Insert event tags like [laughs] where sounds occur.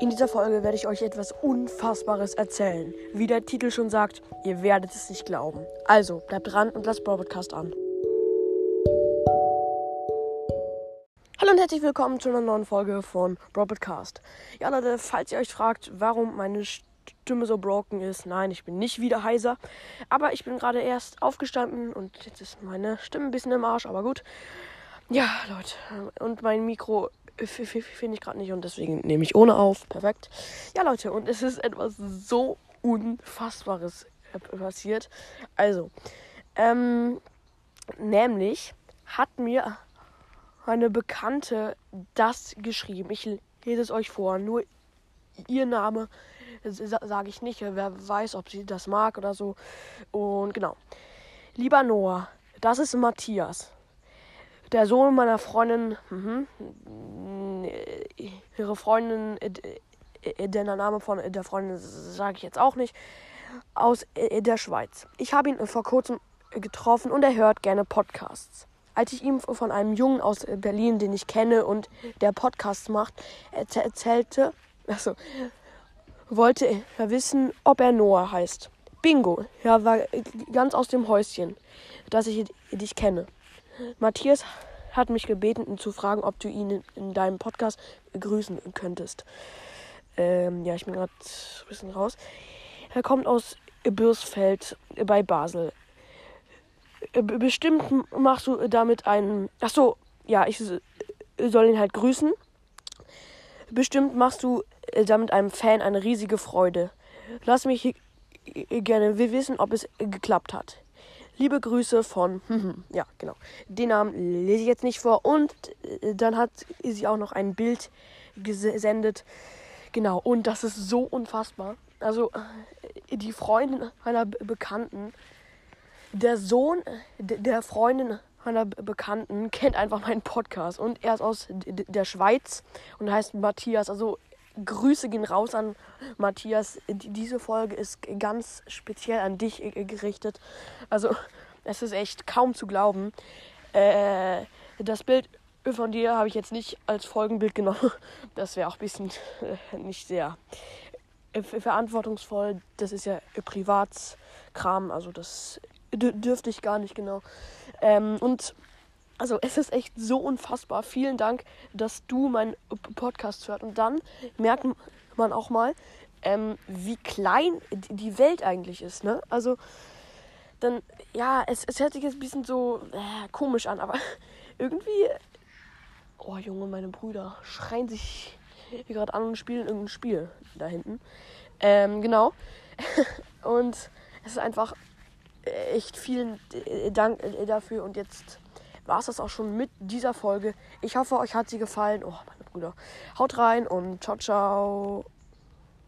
In dieser Folge werde ich euch etwas Unfassbares erzählen. Wie der Titel schon sagt, ihr werdet es nicht glauben. Also, bleibt dran und lasst Broadcast an. Hallo und herzlich willkommen zu einer neuen Folge von Broadcast. Ja, Leute, falls ihr euch fragt, warum meine Stimme so broken ist, nein, ich bin nicht wieder heiser. Aber ich bin gerade erst aufgestanden und jetzt ist meine Stimme ein bisschen im Arsch, aber gut. Ja, Leute, und mein Mikro finde ich gerade nicht und deswegen nehme ich ohne auf. Perfekt. Ja, Leute, und es ist etwas so Unfassbares passiert. Also, ähm, nämlich hat mir eine Bekannte das geschrieben. Ich lese es euch vor. Nur ihr Name sage ich nicht. Wer weiß, ob sie das mag oder so. Und genau. Lieber Noah, das ist Matthias. Der Sohn meiner Freundin, mh, ihre Freundin, äh, äh, der Name von der Freundin sage ich jetzt auch nicht, aus äh, der Schweiz. Ich habe ihn vor kurzem getroffen und er hört gerne Podcasts. Als ich ihm von einem Jungen aus Berlin, den ich kenne und der Podcasts macht, erzählte, also, wollte er wissen, ob er Noah heißt. Bingo, er war ganz aus dem Häuschen, dass ich dich kenne. Matthias hat mich gebeten, ihn zu fragen, ob du ihn in, in deinem Podcast grüßen könntest. Ähm, ja, ich bin gerade ein bisschen raus. Er kommt aus Bürsfeld bei Basel. Äh, bestimmt machst du damit einen. Ach so, ja, ich soll ihn halt grüßen. Bestimmt machst du äh, damit einem Fan eine riesige Freude. Lass mich gerne wissen, ob es geklappt hat. Liebe Grüße von, [laughs] ja, genau. Den Namen lese ich jetzt nicht vor. Und äh, dann hat sie auch noch ein Bild gesendet. Genau, und das ist so unfassbar. Also, äh, die Freundin einer Bekannten, der Sohn der Freundin meiner Bekannten kennt einfach meinen Podcast. Und er ist aus der Schweiz und heißt Matthias. Also, Grüße gehen raus an Matthias. Diese Folge ist ganz speziell an dich gerichtet. Also, es ist echt kaum zu glauben. Äh, das Bild von dir habe ich jetzt nicht als Folgenbild genommen. [laughs] Das wäre auch ein bisschen äh, nicht sehr äh, verantwortungsvoll. Das ist ja Privatskram, also das dürfte ich gar nicht genau. Ähm, und also es ist echt so unfassbar. Vielen Dank, dass du meinen Podcast hört. Und dann merkt man auch mal, ähm, wie klein die Welt eigentlich ist. Ne? Also dann, ja, es, es hört sich jetzt ein bisschen so äh, komisch an, aber [laughs] irgendwie, oh Junge, meine Brüder schreien sich hier gerade an und spielen irgendein Spiel da hinten. Ähm, genau. [laughs] und es ist einfach echt vielen Dank dafür und jetzt war es das auch schon mit dieser Folge. Ich hoffe, euch hat sie gefallen. Oh, meine Brüder. Haut rein und ciao, ciao.